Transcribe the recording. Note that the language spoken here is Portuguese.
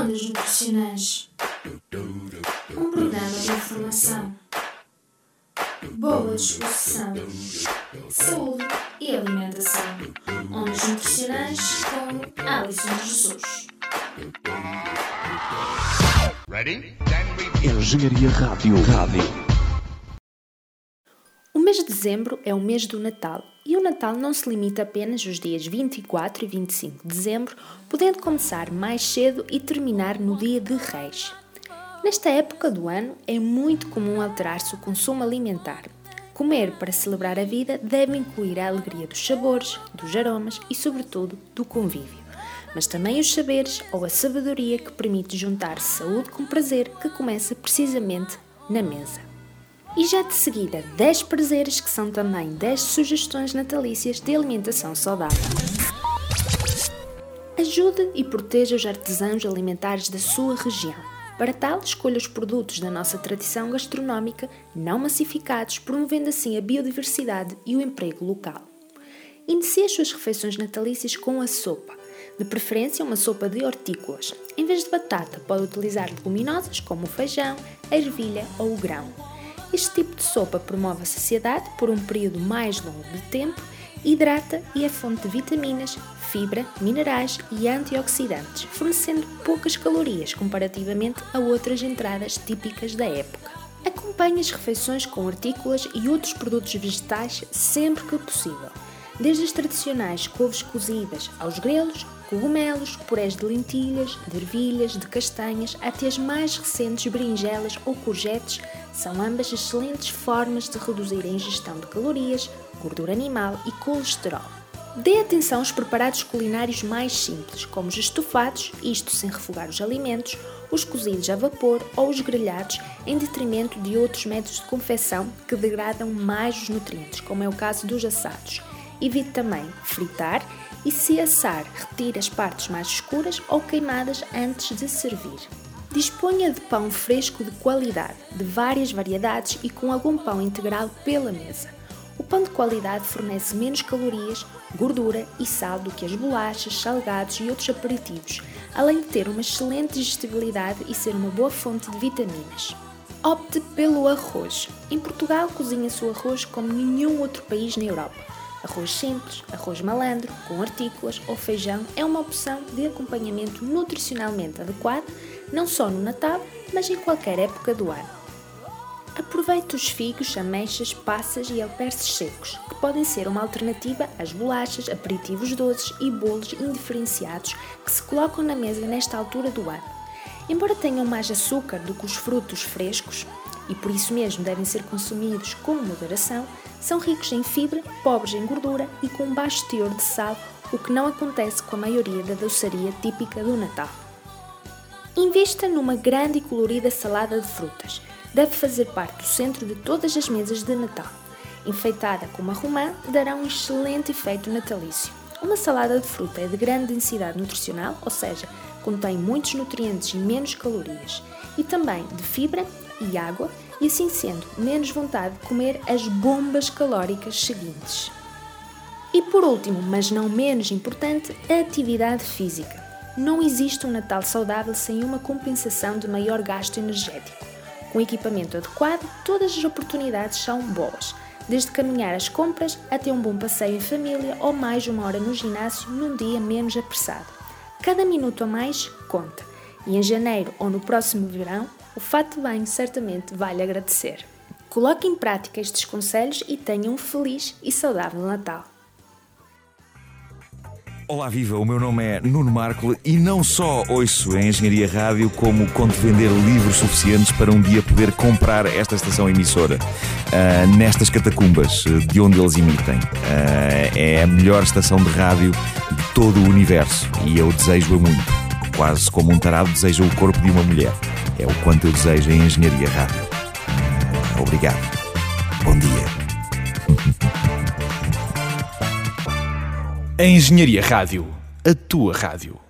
Ondas Nutricionais Um programa de informação, boa disposição, saúde e alimentação. Ondas Nutricionais com Alison Jesus. Engenharia Rádio. Rádio. De dezembro é o mês do Natal e o Natal não se limita apenas aos dias 24 e 25 de dezembro, podendo começar mais cedo e terminar no dia de Reis. Nesta época do ano é muito comum alterar-se o consumo alimentar. Comer para celebrar a vida deve incluir a alegria dos sabores, dos aromas e, sobretudo, do convívio. Mas também os saberes ou a sabedoria que permite juntar saúde com prazer que começa precisamente na mesa. E já de seguida, 10 prazeres que são também 10 sugestões natalícias de alimentação saudável. Ajude e proteja os artesãos alimentares da sua região. Para tal, escolha os produtos da nossa tradição gastronómica não massificados, promovendo assim a biodiversidade e o emprego local. Inicie as suas refeições natalícias com a sopa, de preferência uma sopa de hortícolas. Em vez de batata, pode utilizar leguminosas como o feijão, a ervilha ou o grão. Este tipo de sopa promove a saciedade por um período mais longo de tempo, hidrata e é fonte de vitaminas, fibra, minerais e antioxidantes, fornecendo poucas calorias comparativamente a outras entradas típicas da época. Acompanhe as refeições com artículas e outros produtos vegetais sempre que possível, desde as tradicionais couves cozidas aos grelos, cogumelos, purés de lentilhas, de ervilhas, de castanhas, até as mais recentes berinjelas ou courgettes, são ambas excelentes formas de reduzir a ingestão de calorias, gordura animal e colesterol. Dê atenção aos preparados culinários mais simples, como os estofados, isto sem refogar os alimentos, os cozidos a vapor ou os grelhados, em detrimento de outros métodos de confecção que degradam mais os nutrientes, como é o caso dos assados. Evite também fritar e, se assar, retire as partes mais escuras ou queimadas antes de servir. Disponha de pão fresco de qualidade, de várias variedades e com algum pão integral pela mesa. O pão de qualidade fornece menos calorias, gordura e sal do que as bolachas, salgados e outros aperitivos, além de ter uma excelente digestibilidade e ser uma boa fonte de vitaminas. Opte pelo arroz. Em Portugal cozinha-se o arroz como nenhum outro país na Europa. Arroz simples, arroz malandro, com artículas ou feijão é uma opção de acompanhamento nutricionalmente adequado, não só no Natal, mas em qualquer época do ano. Aproveite os figos, ameixas, passas e alperces secos, que podem ser uma alternativa às bolachas, aperitivos doces e bolos indiferenciados que se colocam na mesa nesta altura do ano. Embora tenham mais açúcar do que os frutos frescos, e por isso mesmo devem ser consumidos com moderação, são ricos em fibra, pobres em gordura e com baixo teor de sal, o que não acontece com a maioria da doçaria típica do Natal. Invista numa grande e colorida salada de frutas. Deve fazer parte do centro de todas as mesas de Natal. Enfeitada com uma romã, dará um excelente efeito natalício. Uma salada de fruta é de grande densidade nutricional, ou seja, contém muitos nutrientes e menos calorias, e também de fibra e água, e assim sendo, menos vontade de comer as bombas calóricas seguintes. E por último, mas não menos importante, a atividade física. Não existe um Natal saudável sem uma compensação de maior gasto energético. Com equipamento adequado, todas as oportunidades são boas, desde caminhar às compras até um bom passeio em família ou mais uma hora no ginásio num dia menos apressado. Cada minuto a mais conta, e em janeiro ou no próximo verão o fato banho certamente vale agradecer. Coloque em prática estes conselhos e tenha um feliz e saudável Natal. Olá, viva! O meu nome é Nuno Marco e não só ouço a Engenharia Rádio, como conto vender livros suficientes para um dia poder comprar esta estação emissora uh, nestas catacumbas de onde eles emitem. Uh, é a melhor estação de rádio de todo o universo e eu desejo-a muito. Quase como um tarado deseja o corpo de uma mulher. É o quanto eu desejo em Engenharia Rádio. Obrigado. Bom dia. A Engenharia Rádio. A tua rádio.